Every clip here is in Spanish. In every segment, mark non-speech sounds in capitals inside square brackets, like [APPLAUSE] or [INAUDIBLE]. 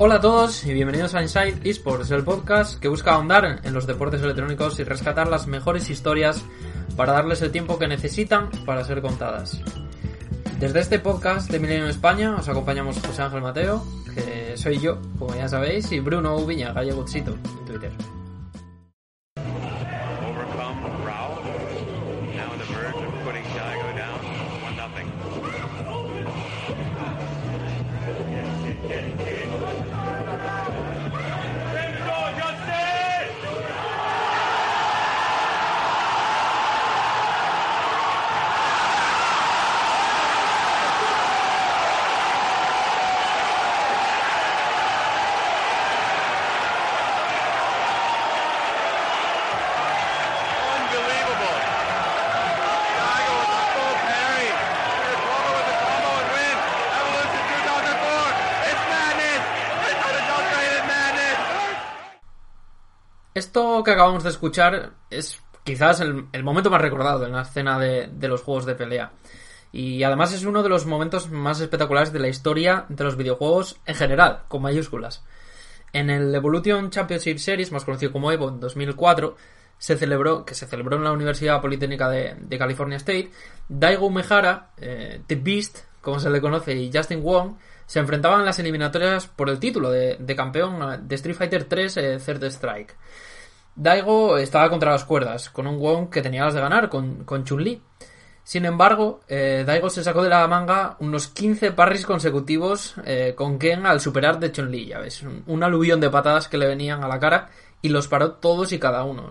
Hola a todos y bienvenidos a Inside Esports, el podcast que busca ahondar en los deportes electrónicos y rescatar las mejores historias para darles el tiempo que necesitan para ser contadas. Desde este podcast de Milenio España os acompañamos José Ángel Mateo, que soy yo, como ya sabéis, y Bruno Ubiña, gallegochito, en Twitter. Que acabamos de escuchar es quizás el, momento más recordado en la escena de, los juegos de pelea. Y además es uno de los momentos más espectaculares de la historia de los videojuegos en general, con mayúsculas. En el Evolution Championship Series, más conocido como Evo, en 2004, se celebró, que se celebró en la Universidad Politécnica de, California State, Daigo Umehara, eh, The Beast, como se le conoce, y Justin Wong se enfrentaban en las eliminatorias por el título de, campeón de Street Fighter 3 eh, Third Strike. Daigo estaba contra las cuerdas, con un Wong que tenía las de ganar, con, con Chun-Li. Sin embargo, eh, Daigo se sacó de la manga unos 15 parries consecutivos eh, con Ken al superar de Chun-Li, ya ves, un, aluvión de patadas que le venían a la cara y los paró todos y cada uno.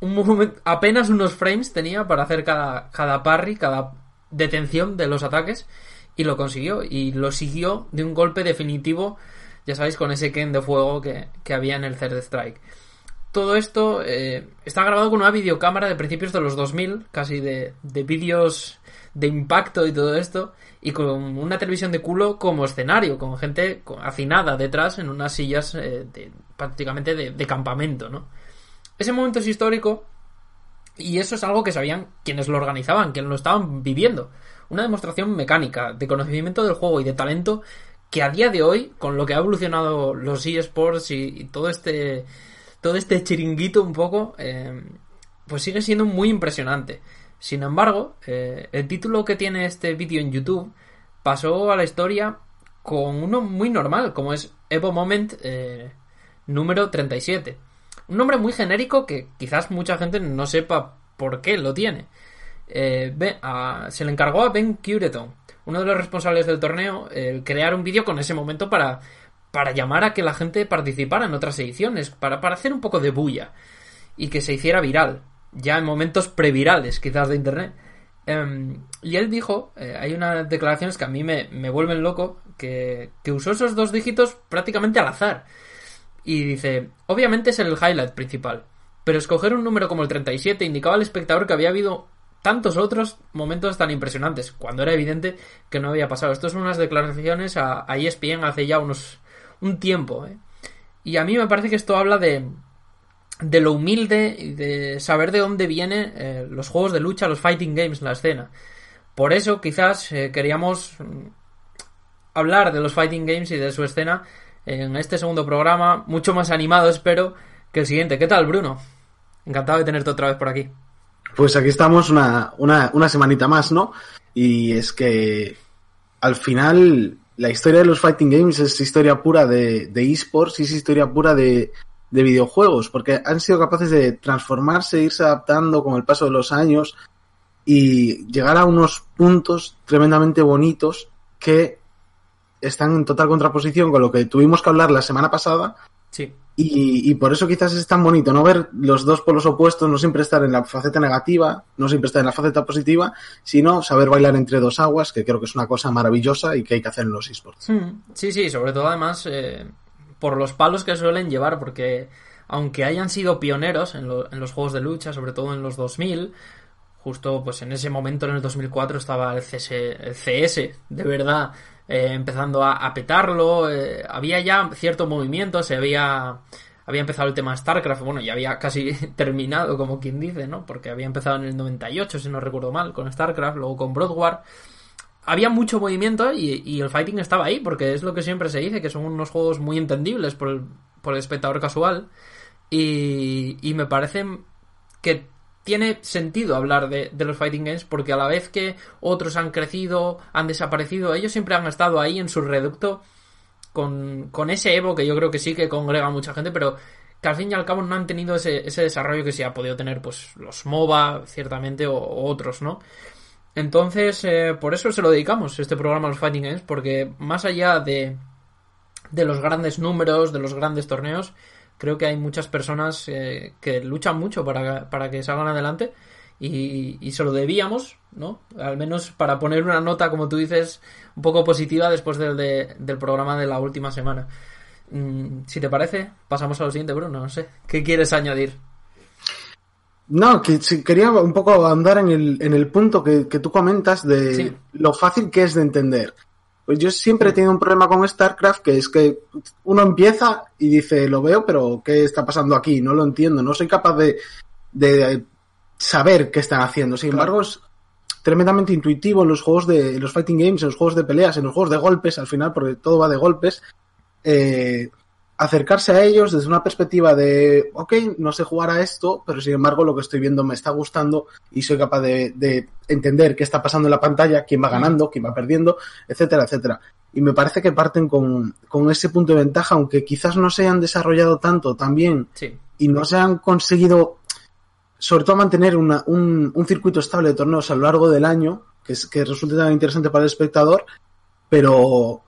Un, apenas unos frames tenía para hacer cada, cada parry, cada detención de los ataques y lo consiguió y lo siguió de un golpe definitivo, ya sabéis, con ese Ken de fuego que, que había en el Third Strike todo esto eh, está grabado con una videocámara de principios de los 2000, casi de, de vídeos de impacto y todo esto, y con una televisión de culo como escenario, con gente hacinada detrás en unas sillas eh, de- prácticamente de, de campamento, ¿no? Ese momento es histórico y eso es algo que sabían quienes lo organizaban, quienes lo estaban viviendo. Una demostración mecánica, de conocimiento del juego y de talento que a día de hoy, con lo que ha evolucionado los eSports y todo este todo este chiringuito un poco, eh, pues sigue siendo muy impresionante. Sin embargo, eh, el título que tiene este vídeo en YouTube pasó a la historia con uno muy normal, como es Evo Moment eh, número 37. Un nombre muy genérico que quizás mucha gente no sepa por qué lo tiene. Eh, se le encargó a Ben Cureton, uno de los responsables del torneo, el crear un vídeo con ese momento para, para llamar a que la gente participara en otras ediciones, para, para hacer un poco de bulla y que se hiciera viral, ya en momentos previrales quizás de internet. Em, y él dijo, eh, hay unas declaraciones que a mí me, me vuelven loco, que, que usó esos dos dígitos prácticamente al azar. Y dice, obviamente es el highlight principal, pero escoger un número como el 37 indicaba al espectador que había habido tantos otros momentos tan impresionantes, cuando era evidente que no había pasado. Esto son unas declaraciones a, a ESPN hace ya unos un tiempo. ¿eh? Y a mí me parece que esto habla de, de lo humilde y de saber de dónde vienen eh, los juegos de lucha, los fighting games, la escena. Por eso quizás eh, queríamos mm, hablar de los fighting games y de su escena en este segundo programa, mucho más animado espero que el siguiente. ¿Qué tal, Bruno? Encantado de tenerte otra vez por aquí. Pues aquí estamos una, una, una semanita más, ¿no? Y es que al final la historia de los fighting games es historia pura de, de esports y es historia pura de, de videojuegos, porque han sido capaces de transformarse, irse adaptando con el paso de los años y llegar a unos puntos tremendamente bonitos que están en total contraposición con lo que tuvimos que hablar la semana pasada Sí. y, y por eso quizás es tan bonito no ver los dos polos opuestos, no siempre estar en la faceta negativa, no siempre estar en la faceta positiva, sino saber bailar entre dos aguas, que creo que es una cosa maravillosa y que hay que hacer en los esports. Hmm, Sí, sí, sobre todo además eh, por los palos que suelen llevar, porque aunque hayan sido pioneros en, lo- en los juegos de lucha, sobre todo en los 2000, justo pues en ese momento en el 2004 estaba el CS, el CS de verdad eh, empezando a, petarlo, eh, había ya cierto movimiento, se había había empezado el tema StarCraft, bueno, ya había casi [LAUGHS] terminado, como quien dice, ¿no? Porque había empezado en el 98, si no recuerdo mal, con StarCraft, luego con Broadwar. había mucho movimiento y, y el fighting estaba ahí, porque es lo que siempre se dice, que son unos juegos muy entendibles por el, por el espectador casual. Y, y me parece que tiene sentido hablar de, los fighting games porque a la vez que otros han crecido, han desaparecido, ellos siempre han estado ahí en su reducto con, con ese Evo que yo creo que sí que congrega mucha gente, pero que al fin y al cabo no han tenido ese, desarrollo que sí ha podido tener pues los MOBA, ciertamente, o, o otros, ¿no? Entonces, eh, por eso se lo dedicamos este programa a los Fighting Games, porque más allá de, de los grandes números, de los grandes torneos, creo que hay muchas personas eh, que luchan mucho para, para que salgan adelante y, y, se lo debíamos, ¿no? Al menos para poner una nota, como tú dices, un poco positiva después del, de, del programa de la última semana. Mm, si te parece, pasamos a lo siguiente, Bruno, no sé. ¿Qué quieres añadir? No, que quería un poco andar en el, en el punto que, que tú comentas de Sí. lo fácil que es de entender. Pues yo siempre he tenido un problema con StarCraft, que es que uno empieza y dice, lo veo, pero ¿qué está pasando aquí? No lo entiendo, no soy capaz de, de saber qué están haciendo. Sin Claro. embargo, es tremendamente intuitivo en los juegos de en los fighting games, en los juegos de peleas, en los juegos de golpes, al final, porque todo va de golpes. eh, acercarse a ellos desde una perspectiva de, ok, no sé jugar a esto, pero sin embargo lo que estoy viendo me está gustando y soy capaz de, de entender qué está pasando en la pantalla, quién va ganando, quién va perdiendo, etcétera, etcétera. Y me parece que parten con, con ese punto de ventaja, aunque quizás no se hayan desarrollado tanto también Sí. y no se han conseguido, sobre todo, mantener una- un, un circuito estable de torneos a lo largo del año, que, es, que resulte tan interesante para el espectador, pero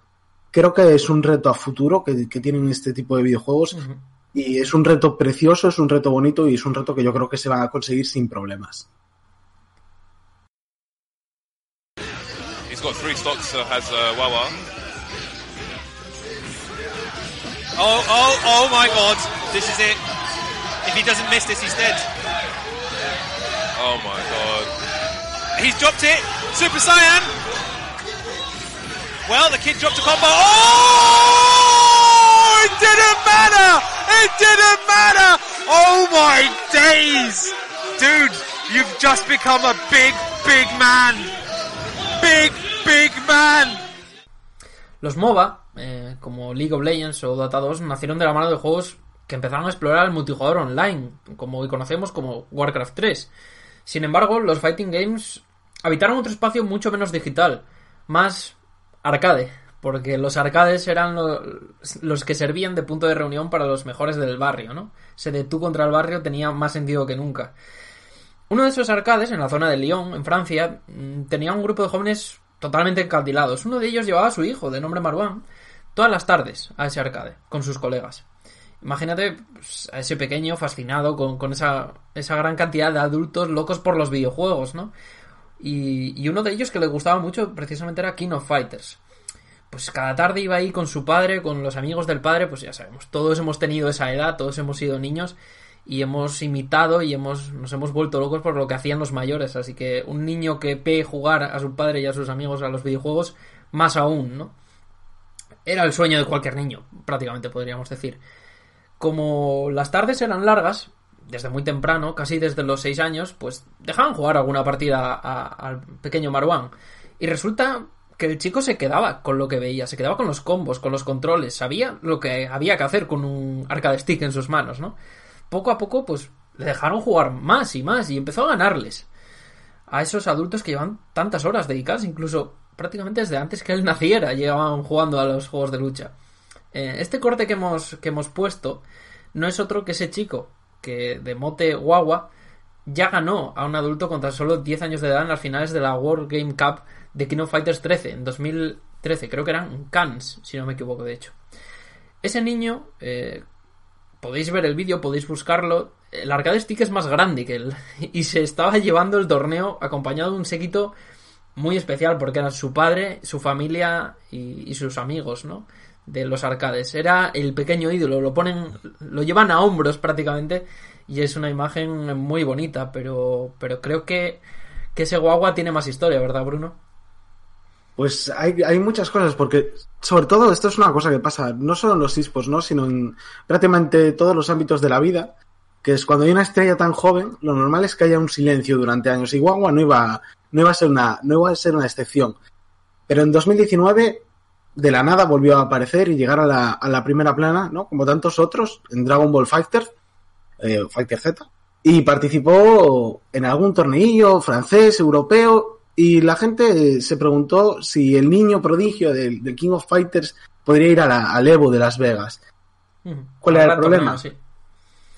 creo que es un reto a futuro que, que tienen este tipo de videojuegos Ujú. y es un reto precioso, es un reto bonito y es un reto que yo creo que se va a conseguir sin problemas. He's got three stocks, so has uh, Wawa. Oh, oh, oh my god. This is it. If he doesn't miss this, he's dead. Oh my god. He's dropped it. Super Saiyan. Well, the kid dropped a combo. Oh! It didn't matter! It didn't matter! Oh my days! Dude, you've just become a big, big man! Big, big man! Los MOBA, eh, como League of Legends o Dota 2, nacieron de la mano de juegos que empezaron a explorar el multijugador online, como hoy conocemos como Warcraft 3. Sin embargo, los fighting games habitaron otro espacio mucho menos digital, más arcade, porque los arcades eran lo- los que servían de punto de reunión para los mejores del barrio, ¿no? Ese de tú contra el barrio tenía más sentido que nunca. Uno de esos arcades, en la zona de Lyon, en Francia, mm, tenía un grupo de jóvenes totalmente encandilados. Uno de ellos llevaba a su hijo, de nombre Marwan, todas las tardes a ese arcade, con sus colegas. Imagínate pues, a ese pequeño fascinado con, con esa, esa gran cantidad de adultos locos por los videojuegos, ¿no? Y, y uno de ellos que le gustaba mucho precisamente era King of Fighters. Pues cada tarde iba ahí con su padre, con los amigos del padre, pues ya sabemos, todos hemos tenido esa edad, todos hemos sido niños y hemos imitado y hemos, nos hemos vuelto locos por lo que hacían los mayores. Así que un niño que ve jugar a su padre y a sus amigos a los videojuegos, más aún, ¿no? Era el sueño de cualquier niño, prácticamente podríamos decir. Como las tardes eran largas, desde muy temprano, casi desde los 6 años, pues dejaban jugar alguna partida al pequeño Marwan. Y resulta que el chico se quedaba con lo que veía, se quedaba con los combos, con los controles, sabía lo que había que hacer con un arcade stick en sus manos, ¿no? Poco a poco, pues le dejaron jugar más y más y empezó a ganarles a esos adultos que llevan tantas horas dedicadas, incluso prácticamente desde antes que él naciera, llevaban jugando a los juegos de lucha. Eh, este corte que hemos, que hemos puesto no es otro que ese chico que de mote guagua ya ganó a un adulto con tan solo 10 años de edad en las finales de la World Game Cup de King of Fighters 13 en 2013, creo que eran en Cannes, si no me equivoco de hecho. Ese niño, eh, podéis ver el vídeo, podéis buscarlo, el arcade stick es más grande que él [LAUGHS] y se estaba llevando el torneo acompañado de un séquito muy especial porque eran su padre, su familia y sus amigos, ¿no? De los arcades. Era el pequeño ídolo, lo ponen, lo llevan a hombros prácticamente y es una imagen muy bonita, pero, pero creo que, que ese guagua tiene más historia, ¿verdad, Bruno? Pues hay, hay muchas cosas, porque sobre todo esto es una cosa que pasa no solo en los esports, ¿no? sino en prácticamente todos los ámbitos de la vida, que es cuando hay una estrella tan joven, lo normal es que haya un silencio durante años. Y Guagua no iba, no iba a ser una, no iba a ser una excepción. Pero en 2019, de la nada volvió a aparecer y llegar a la, a la primera plana, ¿no? Como tantos otros, en Dragon Ball Fighter, eh, Fighter Z. Y participó en algún torneillo francés, europeo, y la gente se preguntó si el niño prodigio del, del King of Fighters podría ir a la- al Evo de Las Vegas. ¿Cuál era el problema? torneo, sí.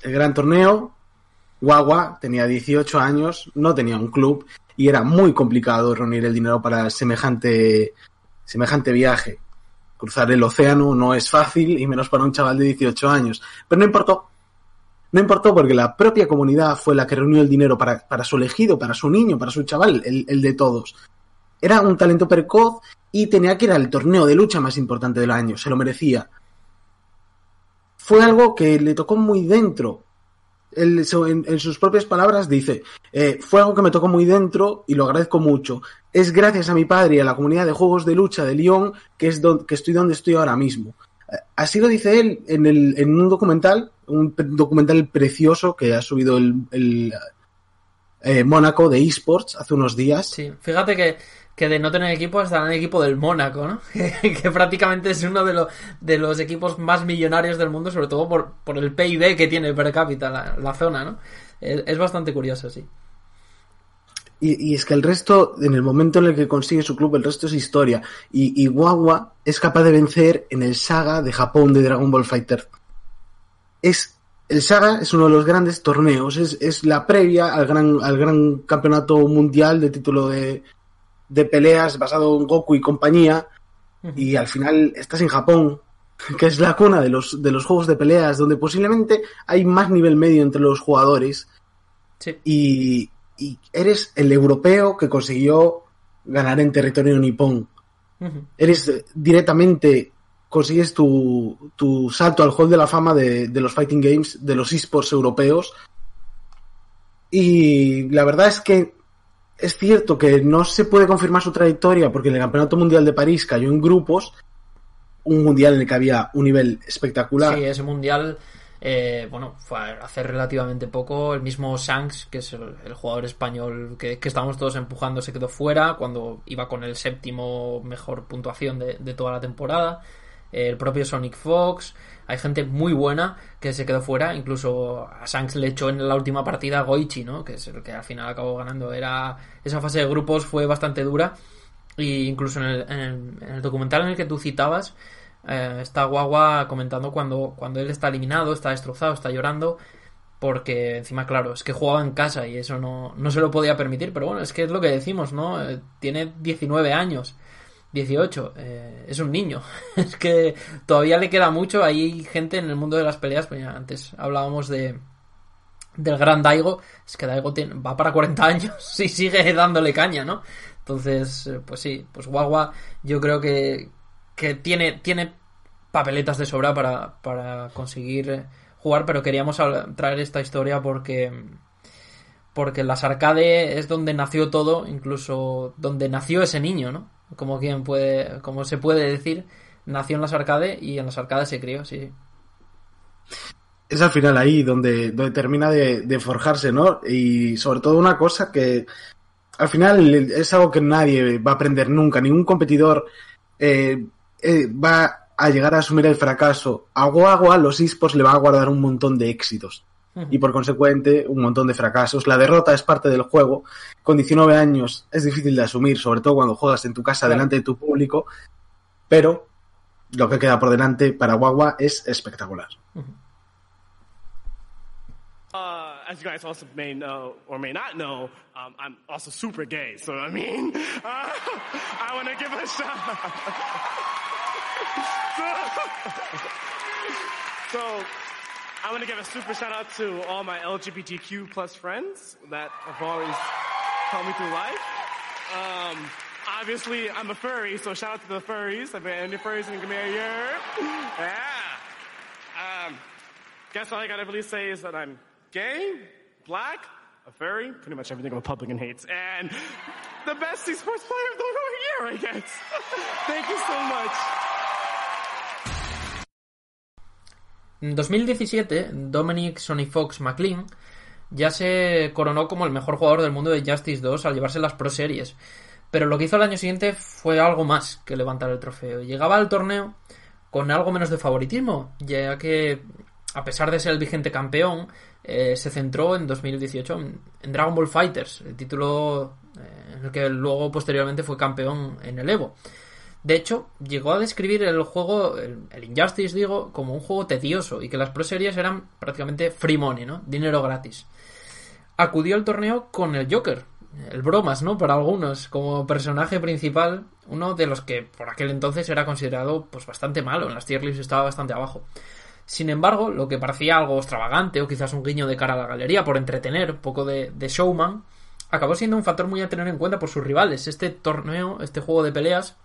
el gran torneo, Guagua tenía 18 años, no tenía un club y era muy complicado reunir el dinero para semejante, semejante viaje. Cruzar el océano no es fácil y menos para un chaval de 18 años. Pero no importó. No importó porque la propia comunidad fue la que reunió el dinero para, para su elegido, para su niño, para su chaval, el, el de todos. Era un talento precoz y tenía que ir al torneo de lucha más importante del año, se lo merecía fue algo que le tocó muy dentro. En, en sus propias palabras dice, eh, fue algo que me tocó muy dentro y lo agradezco mucho. Es gracias a mi padre y a la comunidad de juegos de lucha de Lyon que, es don- que estoy donde estoy ahora mismo. Eh, Así lo dice él en, el, en un documental, un documental precioso que ha subido el, el, eh, Mónaco de esports hace unos días. Sí, fíjate que, que de no tener equipo está en el equipo del Mónaco, ¿no? [LAUGHS] que prácticamente es uno de, los equipos más millonarios del mundo, sobre todo por, el PIB que tiene per cápita la, zona, ¿no? Es, bastante curioso, sí. Y, es que el resto, en el momento en el que consigue su club, el resto es historia. Y, y Wawa es capaz de vencer en el Saga de Japón de Dragon Ball Fighter. Es, el Saga es uno de los grandes torneos, es, la previa al gran campeonato mundial de título de, de peleas basado en Goku y compañía. Y al final estás en Japón, que es la cuna de los, de los juegos de peleas, donde posiblemente hay más nivel medio entre los jugadores Sí. y, y eres el europeo que consiguió ganar en territorio nipón. Eres eh, directamente, consigues tu, tu salto al Hall de la Fama de, de los Fighting Games, de los esports europeos. Y la verdad es que es cierto que no se puede confirmar su trayectoria porque en el Campeonato Mundial de París cayó en grupos, un mundial en el que había un nivel espectacular. Sí, ese mundial, eh, bueno, fue hace relativamente poco. El mismo Shanks, que es el, el jugador español que, que estábamos todos empujando, se quedó fuera cuando iba con el séptimo mejor puntuación de, de toda la temporada. El propio Sonic Fox. Hay gente muy buena que se quedó fuera. Incluso a Shanks le echó en la última partida a Goichi, ¿no? Que es el que al final acabó ganando. Era esa fase de grupos fue bastante dura. Y incluso en el, en el- en el documental en el que tú citabas, eh, está Guagua comentando cuando, cuando él está eliminado, está destrozado, está llorando. Porque encima, claro, es que jugaba en casa y eso no, no se lo podía permitir. Pero bueno, es que es lo que decimos, ¿no? Eh, tiene 19 años, 18, eh, es un niño. [LAUGHS] es que todavía le queda mucho. Hay gente en el mundo de las peleas, pues ya antes hablábamos de, del gran Daigo, es que Daigo va para 40 años [LAUGHS] y sigue dándole caña, ¿no? Entonces, eh, pues sí, pues Guagua yo creo que, que tiene, tiene papeletas de sobra para, para conseguir eh, jugar, pero queríamos traer esta historia porque porque las arcade es donde nació todo, incluso donde nació ese niño, ¿no? Como quien puede, como se puede decir, nació en las arcade y en las arcades se crió, sí. es al final ahí donde, donde termina de, forjarse, ¿no? Y sobre todo una cosa que al final es algo que nadie va a aprender nunca, ningún competidor eh, eh, va a llegar a asumir el fracaso. A Guagua los esports le va a guardar un montón de éxitos y por consecuente un montón de fracasos. La derrota es parte del juego. Con 19 años es difícil de asumir, sobre todo cuando juegas en tu casa Claro. delante de tu público, pero lo que queda por delante para Guagua es espectacular. Uh, as you guys also may know or may not know, um, I'm also super gay. So I mean, uh, [LAUGHS] I want to give a shout. [LAUGHS] so, so I want to give a super shout out to all my LGBTQ plus friends that have always helped me through life. Um, obviously, I'm a furry, so shout out to the furries. If any furries me a year, yeah. Um, guess all I gotta really say is that I'm gay, black, a furry, pretty much everything a Republican hates, and the best esports player of the whole year, I guess. [LAUGHS] Thank you so much. En 2017, Dominic Sonny Fox McLean ya se coronó como el mejor jugador del mundo de Justice 2 al llevarse las Pro Series. Pero lo que hizo el año siguiente fue algo más que levantar el trofeo. Llegaba al torneo con algo menos de favoritismo, ya que a pesar de ser el vigente campeón, eh, se centró en 2018 en, Dragon Ball Fighters, el título eh, en el que luego posteriormente fue campeón en el Evo. De hecho, llegó a describir el juego, el, Injustice, digo, como un juego tedioso y que las Pro eran prácticamente free money, ¿no? Dinero gratis. Acudió al torneo con el Joker, el bromas, ¿no? Para algunos, como personaje principal, uno de los que por aquel entonces era considerado pues bastante malo, en las tier lists estaba bastante abajo. Sin embargo, lo que parecía algo extravagante o quizás un guiño de cara a la galería por entretener, poco de, de showman, acabó siendo un factor muy a tener en cuenta por sus rivales. Este torneo, este juego de peleas,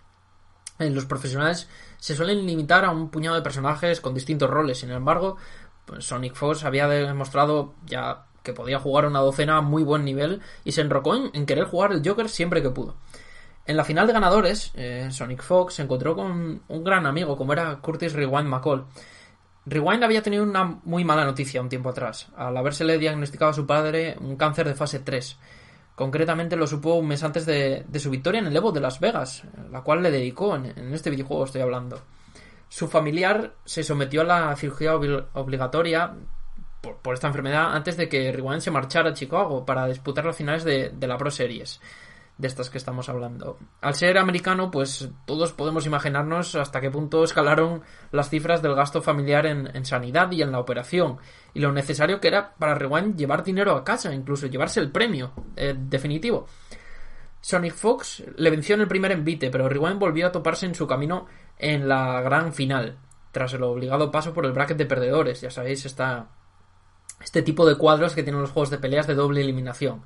los profesionales se suelen limitar a un puñado de personajes con distintos roles. Sin embargo, pues Sonic Fox había demostrado ya que podía jugar una docena a muy buen nivel y se enrocó en, querer jugar el Joker siempre que pudo. En la final de ganadores, eh, Sonic Fox se encontró con un gran amigo como era Curtis Rewind McCall. Rewind había tenido una muy mala noticia un tiempo atrás, al habérsele diagnosticado a su padre un cáncer de fase 3. Concretamente lo supo un mes antes de, su victoria en el Evo de Las Vegas, la cual le dedicó en, este videojuego estoy hablando. Su familiar se sometió a la cirugía obli- obligatoria por, esta enfermedad antes de que Rewind se marchara a Chicago para disputar las finales de la Pro Series de estas que estamos hablando. Al ser americano, pues todos podemos imaginarnos hasta qué punto escalaron las cifras del gasto familiar en, sanidad y en la operación, y lo necesario que era para Rewind llevar dinero a casa, incluso llevarse el premio eh, definitivo. Sonic Fox le venció en el primer envite, pero Rewind volvió a toparse en su camino en la gran final, tras el obligado paso por el bracket de perdedores, ya sabéis, esta, este tipo de cuadros que tienen los juegos de peleas de doble eliminación.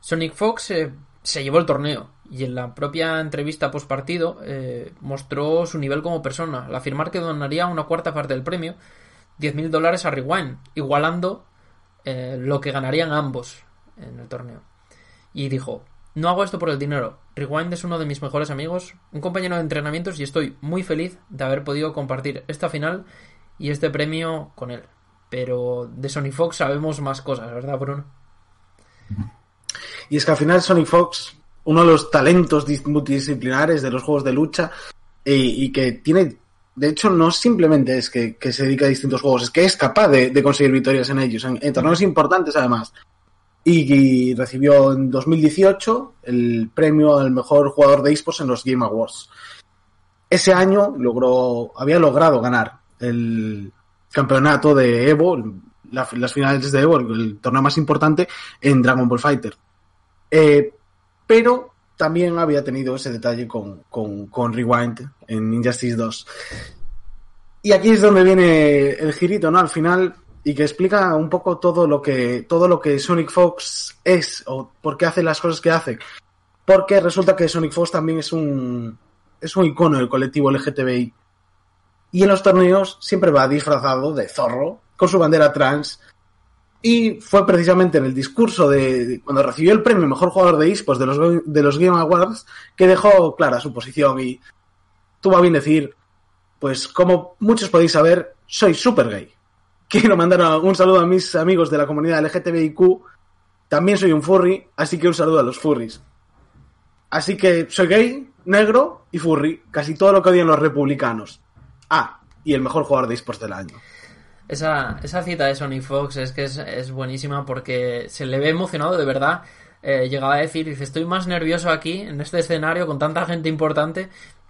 Sonic Fox eh, se llevó el torneo y en la propia entrevista post partido eh, mostró su nivel como persona al afirmar que donaría una cuarta parte del premio, 10.000 dólares a Rewind, igualando eh, lo que ganarían ambos en el torneo. Y dijo, no hago esto por el dinero. Rewind es uno de mis mejores amigos, un compañero de entrenamientos y estoy muy feliz de haber podido compartir esta final y este premio con él. Pero de Sony Fox sabemos más cosas, ¿verdad, Bruno? Y es que al final Sonic Fox, uno de los talentos dis- multidisciplinares de los juegos de lucha, y, que tiene, de hecho, no simplemente es que, se dedica a distintos juegos, es que es capaz de, conseguir victorias en ellos, en, torneos importantes además. Y, recibió en 2018 el premio al mejor jugador de esports en los Game Awards. Ese año logró, había logrado ganar el campeonato de Evo, la- las finales de Evo, el torneo más importante en Dragon Ball Fighter. Eh, pero también había tenido ese detalle con, con, con Rewind en Injustice 2. Y aquí es donde viene el girito, ¿no? Al final, y que explica un poco todo lo que, todo lo que Sonic Fox es, o por qué hace las cosas que hace. Porque resulta que Sonic Fox también es un, es un icono del colectivo LGTBI. Y en los torneos siempre va disfrazado de zorro, con su bandera trans, y fue precisamente en el discurso de, cuando recibió el premio Mejor Jugador de eSports de los, de los Game Awards que dejó clara su posición y tuvo a bien decir, pues como muchos podéis saber, soy super gay. [LAUGHS] Quiero mandar un saludo a mis amigos de la comunidad LGTBIQ. También soy un furry, así que un saludo a los furries. Así que soy gay, negro y furry, casi todo lo que odian los republicanos. Ah, y el mejor jugador de esports del año. Esa, esa cita de Sonic Fox es que es, es buenísima porque se le ve emocionado de verdad. Eh, llegaba a decir, dice, estoy más nervioso aquí, en este escenario, con tanta gente importante,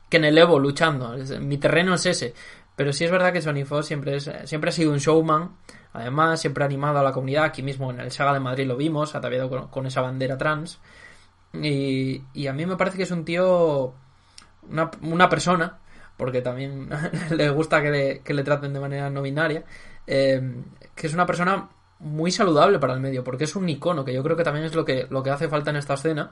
que en el Evo luchando. Mi terreno es ese. Pero sí es verdad que Sonic Fox siempre, es, siempre ha sido un showman. Además, siempre ha animado a la comunidad. Aquí mismo en el Saga de Madrid lo vimos, ataviado con, con esa bandera trans. Y, y a mí me parece que es un tío, una, una persona, porque también [LAUGHS] le gusta que le, que le traten de manera no binaria, eh, que es una persona muy saludable para el medio, porque es un icono, que yo creo que también es lo que, lo que hace falta en esta escena.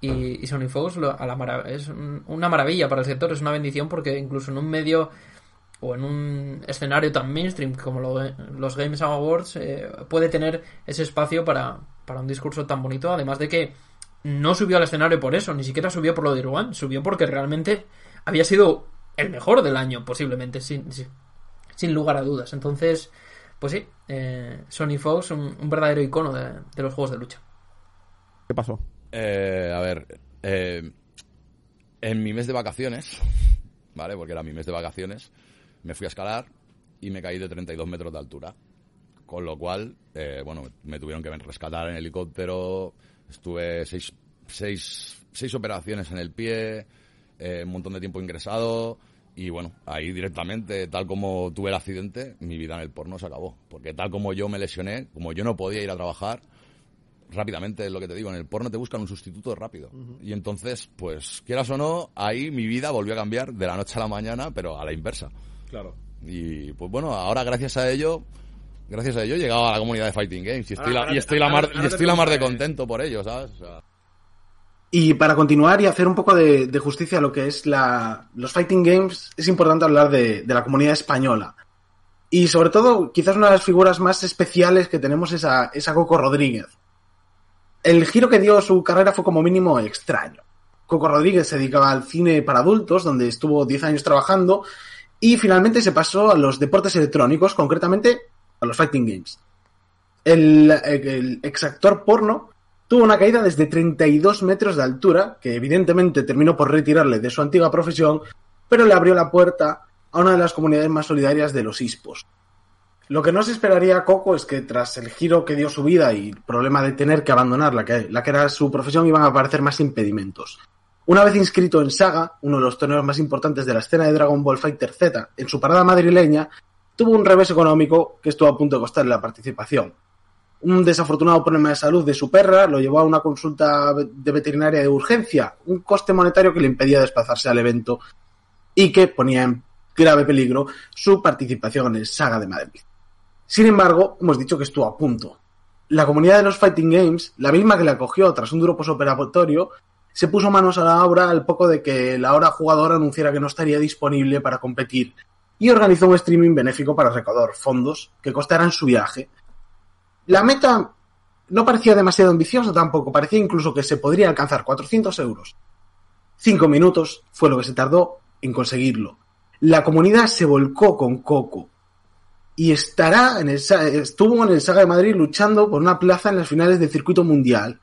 Y, y Sony Fox a la es un- una maravilla para el sector, es una bendición, porque incluso en un medio o en un escenario tan mainstream como lo- los Games Awards eh, puede tener ese espacio para, para un discurso tan bonito, además de que no subió al escenario por eso, ni siquiera subió por lo de Irwan, subió porque realmente había sido el mejor del año, posiblemente, sin, sin, lugar a dudas. Entonces, pues sí, eh, Sony Fox, un, un verdadero icono de, de los juegos de lucha. ¿Qué pasó? Eh, a ver, eh, en mi mes de vacaciones, [LAUGHS] ¿vale? Porque era mi mes de vacaciones, me fui a escalar y me caí de 32 metros de altura. Con lo cual, eh, bueno, me tuvieron que rescatar en helicóptero, estuve seis, seis, seis operaciones en el pie, eh, un montón de tiempo ingresado y bueno, ahí directamente, tal como tuve el accidente, mi vida en el porno se acabó. Porque tal como yo me lesioné, como yo no podía ir a trabajar, rápidamente es lo que te digo, en el porno te buscan un sustituto rápido. Y entonces, pues, quieras o no, ahí mi vida volvió a cambiar de la noche a la mañana, pero a la inversa. Claro. Y pues bueno, ahora gracias a ello, gracias a ello he llegado a la comunidad de Fighting Games y estoy, Ahora- la, y ahora- estoy la mar, y estoy la mar de contento por ello, ¿sabes? O sea, Y para continuar y hacer un poco de, justicia a lo que es la, los Fighting Games, es importante hablar de, la comunidad española. Y sobre todo, quizás una de las figuras más especiales que tenemos es a, es a Coco Rodríguez. El giro que dio su carrera fue como mínimo extraño. Coco Rodríguez se dedicaba al cine para adultos, donde estuvo 10 años trabajando, y finalmente se pasó a los deportes electrónicos, concretamente a los Fighting Games. El, el exactor porno tuvo una caída desde 32 metros de altura, que evidentemente terminó por retirarle de su antigua profesión, pero le abrió la puerta a una de las comunidades más solidarias de los ISPOs. Lo que no se esperaría a Coco es que tras el giro que dio su vida y el problema de tener que abandonar la que, la que era su profesión iban a aparecer más impedimentos. Una vez inscrito en Saga, uno de los torneos más importantes de la escena de Dragon Ball Fighter Z, en su parada madrileña, tuvo un revés económico que estuvo a punto de costarle la participación. Un desafortunado problema de salud de su perra lo llevó a una consulta de veterinaria de urgencia, un coste monetario que le impedía desplazarse al evento y que ponía en grave peligro su participación en el Saga de Madrid. Sin embargo, hemos dicho que estuvo a punto. La comunidad de los Fighting Games, la misma que le acogió tras un duro posoperatorio, se puso manos a la obra al poco de que la ahora jugador anunciara que no estaría disponible para competir y organizó un streaming benéfico para recaudar fondos que costaran su viaje. La meta no parecía demasiado ambiciosa tampoco, parecía incluso que se podría alcanzar 400 euros. Cinco minutos fue lo que se tardó en conseguirlo. La comunidad se volcó con Coco y estará en el, estuvo en el Saga de Madrid luchando por una plaza en las finales del circuito mundial.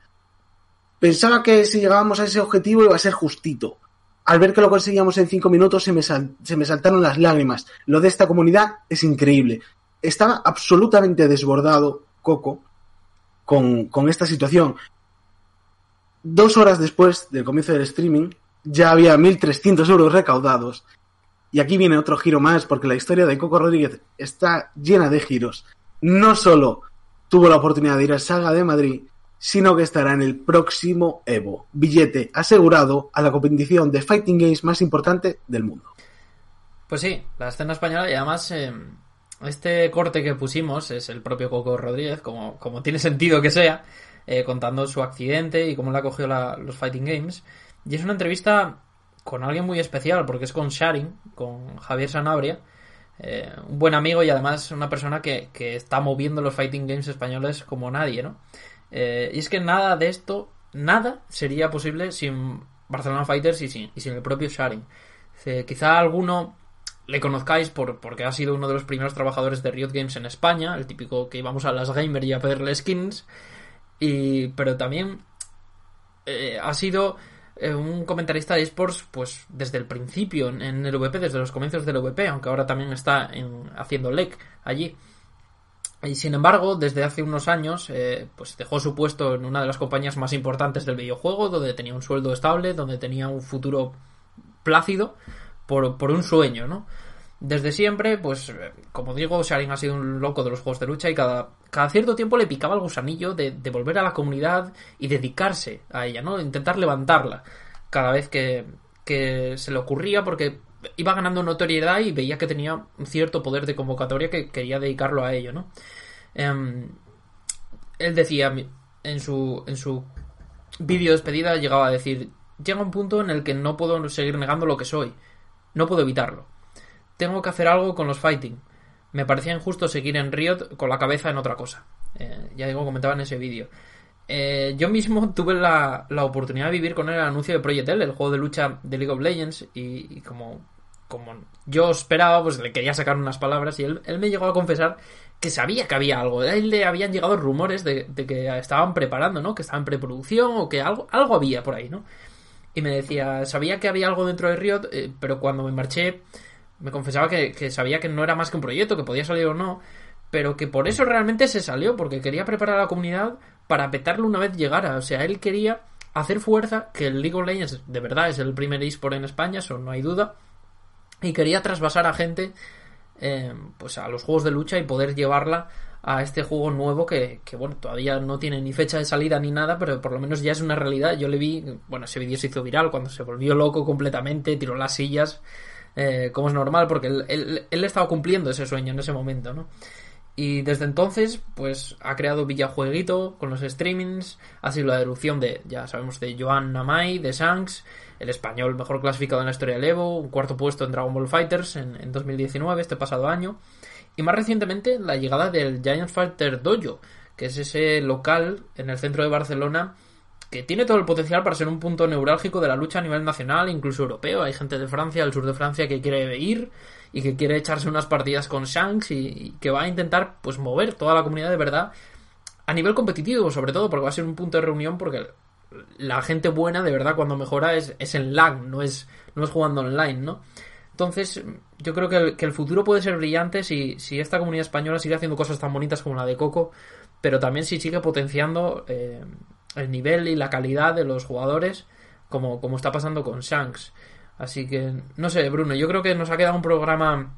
Pensaba que si llegábamos a ese objetivo iba a ser justito. Al ver que lo conseguíamos en cinco minutos se me, se me saltaron las lágrimas. Lo de esta comunidad es increíble. Estaba absolutamente desbordado Coco con, con esta situación. Dos horas después del comienzo del streaming ya había 1.300 euros recaudados. Y aquí viene otro giro más, porque la historia de Coco Rodríguez está llena de giros. No solo tuvo la oportunidad de ir al Saga de Madrid, sino que estará en el próximo Evo, billete asegurado a la competición de Fighting Games más importante del mundo. Pues sí, la escena española y además eh, este corte que pusimos es el propio Coco Rodríguez, como, como tiene sentido que sea, eh, contando su accidente y cómo le acogió la- los Fighting Games. Y es una entrevista con alguien muy especial, porque es con Sharing, con Javier Sanabria, eh, un buen amigo y además una persona que, que está moviendo los Fighting Games españoles como nadie, ¿no? Eh, y es que nada de esto, nada sería posible sin Barcelona Fighters y sin, y sin el propio Sharing. Quizá alguno le conozcáis por, porque ha sido uno de los primeros trabajadores de Riot Games en España, el típico que íbamos a las gamer y a pedirle skins, y, pero también eh, ha sido eh, un comentarista de esports pues desde el principio en, el VP, desde los comienzos del VP, aunque ahora también está en- haciendo LEC allí. Y sin embargo, desde hace unos años, eh, pues dejó su puesto en una de las compañías más importantes del videojuego, donde tenía un sueldo estable, donde tenía un futuro plácido, por, un sueño, ¿no? Desde siempre, pues, eh, como digo, Sharing ha sido un loco de los juegos de lucha y cada, cierto tiempo le picaba el gusanillo de, volver a la comunidad y dedicarse a ella, ¿no? Intentar levantarla cada vez que, se le ocurría porque iba ganando notoriedad y veía que tenía un cierto poder de convocatoria que quería dedicarlo a ello, ¿no? Em, él decía en su, en su vídeo de despedida, llegaba a decir, llega un punto en el que no puedo seguir negando lo que soy, no puedo evitarlo. Tengo que hacer algo con los fighting. Me parecía injusto seguir en Riot con la cabeza en otra cosa. Eh, ya digo, comentaba en ese vídeo. Eh, yo mismo [LAUGHS] tuve la, la oportunidad de vivir con el anuncio de Project L, el juego de lucha de League of Legends, y, como, como yo esperaba, pues le quería sacar unas palabras y él, él me llegó a confesar que sabía que había algo. A él le habían llegado rumores de, de que estaban preparando, ¿no? Que estaban en preproducción o que algo, algo había por ahí, ¿no? Y me decía, sabía que había algo dentro de Riot, eh, pero cuando me marché me confesaba que, sabía que no era más que un proyecto, que podía salir o no, pero que por eso realmente se salió, porque quería preparar a la comunidad para petarlo una vez llegara. O sea, él quería hacer fuerza, que el League of Legends de verdad es el primer eSport en España, eso no hay duda, y quería trasvasar a gente eh, pues a los juegos de lucha y poder llevarla a este juego nuevo que, que, bueno, todavía no tiene ni fecha de salida ni nada, pero por lo menos ya es una realidad. Yo le vi, bueno, ese vídeo se hizo viral cuando se volvió loco completamente, tiró las sillas, eh, como es normal, porque él, él, él estaba cumpliendo ese sueño en ese momento, ¿no? Y desde entonces, pues ha creado Villajueguito con los streamings, ha sido la erupción de, ya sabemos, de Joan Namai, de Shanks, el español mejor clasificado en la historia del Evo, un cuarto puesto en Dragon Ball Fighters en, en 2019, este pasado año, y más recientemente la llegada del Giant Fighter Dojo, que es ese local en el centro de Barcelona que tiene todo el potencial para ser un punto neurálgico de la lucha a nivel nacional, incluso europeo. Hay gente de Francia, del sur de Francia, que quiere ir y que quiere echarse unas partidas con Shanks y, y, que va a intentar pues mover toda la comunidad de verdad a nivel competitivo, sobre todo, porque va a ser un punto de reunión porque la gente buena de verdad cuando mejora es, es en LAN, no es, no es jugando online, ¿no? Entonces, yo creo que el, que el futuro puede ser brillante si, si, esta comunidad española sigue haciendo cosas tan bonitas como la de Coco, pero también si sigue potenciando eh, el nivel y la calidad de los jugadores, como, como está pasando con Shanks. Así que, no sé, Bruno, yo creo que nos ha quedado un programa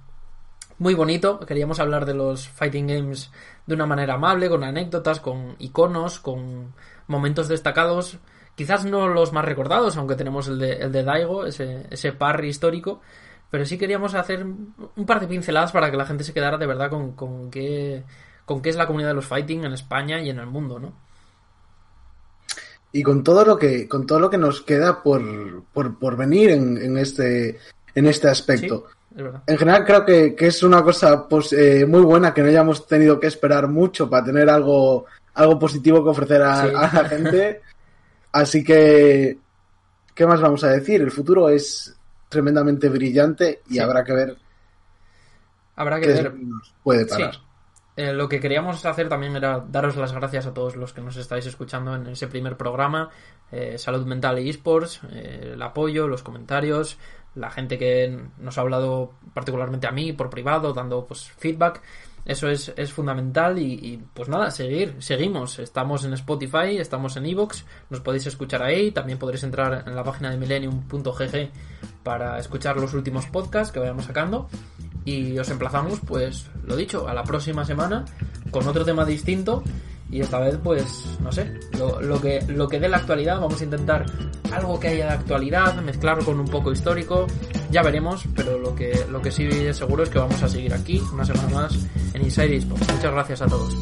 muy bonito. Queríamos hablar de los Fighting Games de una manera amable, con anécdotas, con iconos, con momentos destacados. Quizás no los más recordados, aunque tenemos el de, el de Daigo, ese, ese parry histórico. Pero sí queríamos hacer un par de pinceladas para que la gente se quedara de verdad con, con qué, con qué es la comunidad de los fighting en España y en el mundo, ¿no? y con todo lo que con todo lo que nos queda por, por, por venir en, en, este en este aspecto. Sí, en general creo que, que es una cosa pues, eh, muy buena que no hayamos tenido que esperar mucho para tener algo algo positivo que ofrecer a, sí. a la gente. [LAUGHS] Así que ¿qué más vamos a decir? El futuro es tremendamente brillante y sí. habrá que ver habrá que ver puede parar. Sí. Eh, lo que queríamos hacer también era daros las gracias a todos los que nos estáis escuchando en ese primer programa. Eh, Salud Mental e eSports, eh, el apoyo, los comentarios, la gente que nos ha hablado particularmente a mí por privado, dando pues feedback. Eso es, es fundamental y, pues nada, seguir, seguimos. Estamos en Spotify, estamos en Evox, nos podéis escuchar ahí. También podréis entrar en la página de millennium.gg para escuchar los últimos podcasts que vayamos sacando. Y os emplazamos, pues, lo dicho, a la próxima semana con otro tema distinto. Y esta vez, pues, no sé, lo, lo que, lo que dé la actualidad, vamos a intentar algo que haya de actualidad, mezclarlo con un poco histórico, ya veremos, pero lo que, lo que sí seguro es que vamos a seguir aquí una semana más en Inside Esports. Muchas gracias a todos.